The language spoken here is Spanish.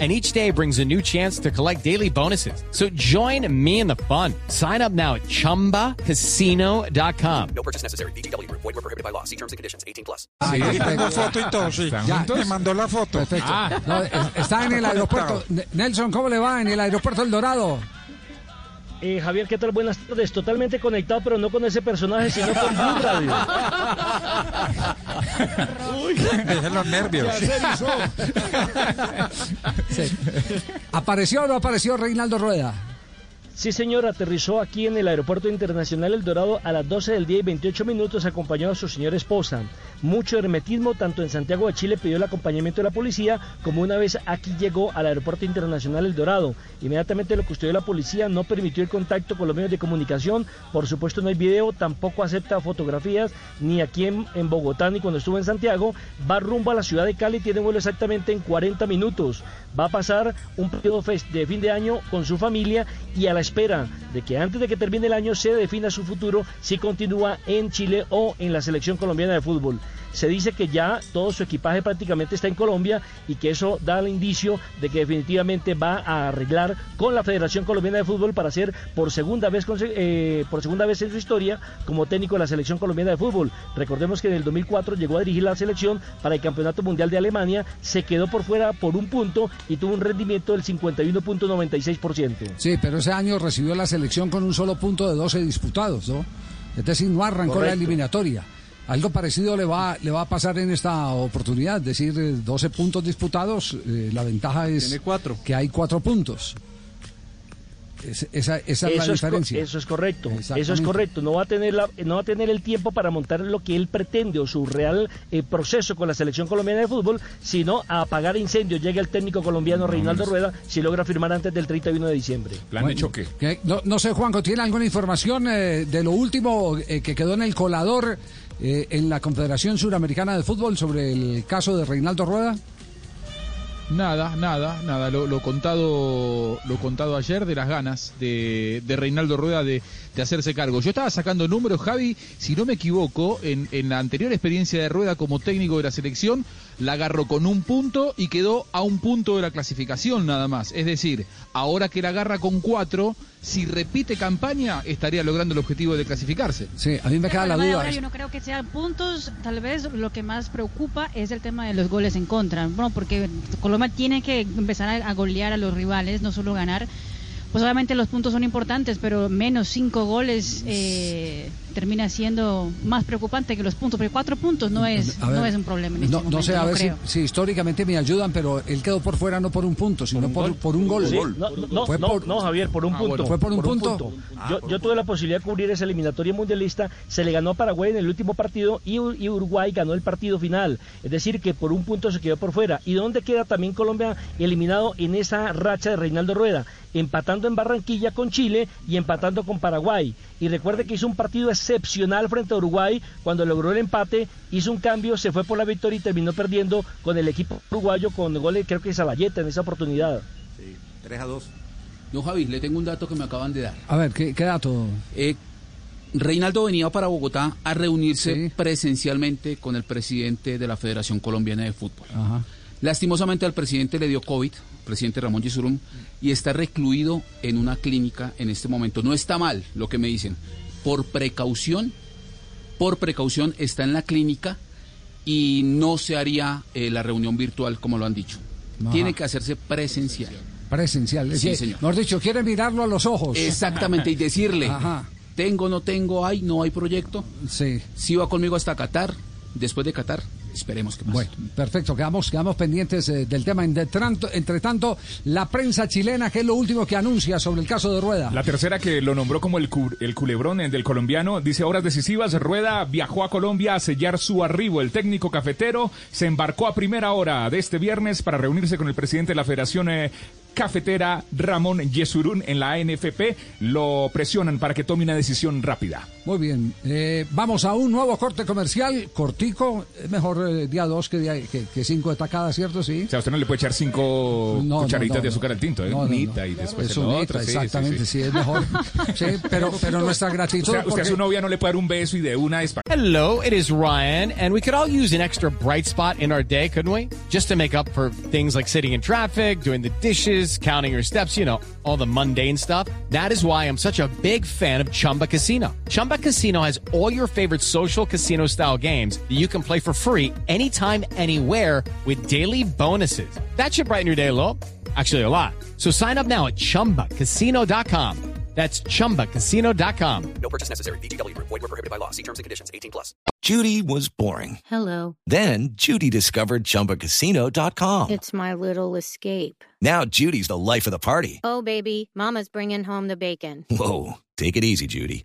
and each day brings a new chance to collect daily bonuses. So join me in the fun. Sign up now at ChumbaCasino.com. No purchase necessary. BGW. Void were prohibited by law. See terms and conditions. 18 plus. Ah, sí, tengo foto y todo, sí. Ya. Me mandó la foto. Perfecto. Ah. No, está en el aeropuerto. Nelson, ¿cómo le va en el aeropuerto El Dorado? Eh, Javier, ¿qué tal? Buenas tardes. Totalmente conectado, pero no con ese personaje, sino con Blue Radio. Dejen los nervios. Sí. ¿Apareció o no apareció Reinaldo Rueda? Sí, señor, aterrizó aquí en el Aeropuerto Internacional El Dorado a las 12 del día y 28 minutos acompañado de su señora esposa. Mucho hermetismo, tanto en Santiago de Chile pidió el acompañamiento de la policía, como una vez aquí llegó al Aeropuerto Internacional El Dorado. Inmediatamente lo custodió la policía, no permitió el contacto con los medios de comunicación, por supuesto no hay video, tampoco acepta fotografías, ni aquí en, en Bogotá ni cuando estuvo en Santiago. Va rumbo a la ciudad de Cali, tiene vuelo exactamente en 40 minutos. Va a pasar un periodo de fin de año con su familia y a la espera de que antes de que termine el año se defina su futuro si continúa en Chile o en la selección colombiana de fútbol. Se dice que ya todo su equipaje prácticamente está en Colombia y que eso da el indicio de que definitivamente va a arreglar con la Federación Colombiana de Fútbol para ser por segunda vez eh, por segunda vez en su historia como técnico de la selección colombiana de fútbol. Recordemos que en el 2004 llegó a dirigir la selección para el Campeonato Mundial de Alemania, se quedó por fuera por un punto y tuvo un rendimiento del 51.96%. Sí, pero ese año recibió la selección con un solo punto de 12 disputados, ¿no? Es decir, no arrancó la eliminatoria. Algo parecido le va, le va a pasar en esta oportunidad, es decir, eh, 12 puntos disputados, eh, la ventaja es Tiene cuatro. que hay cuatro puntos. Es- esa, esa es la es, diferencia. eso es correcto, eso es correcto. No va a tener la- no va a tener el tiempo para montar lo que él pretende o su real eh, proceso con la selección colombiana de fútbol, sino a apagar incendios. Llega el técnico colombiano Reinaldo Rueda si logra firmar antes del 31 de diciembre. Plan de choque. Que- No, no sé, Juanco, ¿tiene alguna información eh, de lo último eh, que quedó en el colador eh, en la Confederación Suramericana de Fútbol sobre el caso de Reinaldo Rueda? Nada, nada, nada. Lo, contado, lo contado ayer de las ganas de, de Reinaldo Rueda de, de hacerse cargo. Yo estaba sacando números, Javi, si no me equivoco, en, en la anterior experiencia de Rueda como técnico de la selección, la agarró con un punto y quedó a un punto de la clasificación nada más. Es decir, ahora que la agarra con cuatro, si repite campaña, estaría logrando el objetivo de clasificarse. Sí, a mí me queda la duda. ahora yo no creo que sean puntos, tal vez lo que más preocupa es el tema de los goles en contra, bueno, porque Colombia tiene que empezar a, a golear a los rivales, no solo ganar. Pues obviamente los puntos son importantes, pero menos cinco goles eh, termina siendo más preocupante que los puntos, porque cuatro puntos no es, ver, no es un problema en este no, momento, no sé, a ver si, si históricamente me ayudan, pero él quedó por fuera no por un punto, sino por, por un gol. Sí, no, no, Fue no, por- no, Javier, por un Ah, punto. bueno. ¿Fue por un punto? Yo, yo tuve la posibilidad de cubrir esa eliminatoria mundialista. Se le ganó a Paraguay en el último partido y, y Uruguay ganó el partido final. Es decir, que por un punto se quedó por fuera. ¿Y dónde queda también Colombia eliminado en esa racha de Reinaldo Rueda? Empatando en Barranquilla con Chile y empatando con Paraguay. Y recuerde que hizo un partido excepcional frente a Uruguay cuando logró el empate, hizo un cambio, se fue por la victoria y terminó perdiendo con el equipo uruguayo con goles, creo que Zavalleta en esa oportunidad. 3 a 2. No, Javi, le tengo un dato que me acaban de dar. A ver, ¿qué, qué dato? Eh, Reinaldo venía para Bogotá a reunirse Sí. presencialmente con el presidente de la Federación Colombiana de Fútbol. Ajá. Lastimosamente al presidente le dio COVID, presidente Ramón Yesurum, y está recluido en una clínica en este momento. No está mal lo que me dicen. Por precaución, por precaución está en la clínica y no se haría eh, la reunión virtual como lo han dicho. Ajá. Tiene que hacerse presencial. Presencial. Es Sí, señor. Mejor dicho, quiere mirarlo a los ojos. Exactamente, y decirle, Ajá. tengo, no tengo, hay, no hay proyecto. Sí. Si va conmigo hasta Qatar, después de Qatar, esperemos que pase. Bueno, perfecto, quedamos, quedamos pendientes eh, del tema. Entre tanto, entre tanto, la prensa chilena, ¿qué es lo último que anuncia sobre el caso de Rueda? La tercera que lo nombró como el, cu- el culebrón del colombiano dice horas decisivas. Rueda viajó a Colombia a sellar su arribo. El técnico cafetero se embarcó a primera hora de este viernes para reunirse con el presidente de la Federación eh, cafetera Ramón Yesurún en la NFP. Lo presionan para que tome una decisión rápida. Muy bien, eh, vamos a un nuevo corte comercial, cortico, es mejor eh, día dos que, día, que, que cinco de tacada, ¿cierto? Sí. O sea, usted no le puede echar cinco No, cucharitas no, no, de no. azúcar al tinto, ¿eh? No, no, no. Unita y después Es unita, otro. sí, sí, exactamente, sí, sí. es mejor. Sí, pero, pero nuestra O gratitud. sea, usted a su novia no le puede dar un beso y de una es para... Hello, it is Ryan, and we could all use an extra bright spot in our day, couldn't we? Just to make up for things like sitting in traffic, doing the dishes, counting your steps, you know, all the mundane stuff. That is why I'm such a big fan of Chumba Casino. Chumba Casino has all your favorite social casino style games that you can play for free anytime, anywhere with daily bonuses. That should brighten your day a little. Actually, a lot. So sign up now at chumbacasino.com. That's chumbacasino.com. No purchase necessary. VGW Group. Void were prohibited by law. See terms and conditions. 18 plus. Judy was boring. Hello. Then Judy discovered ChumbaCasino.com. It's my little escape. Now Judy's the life of the party. Oh, baby, Mama's bringing home the bacon. Whoa, take it easy, Judy.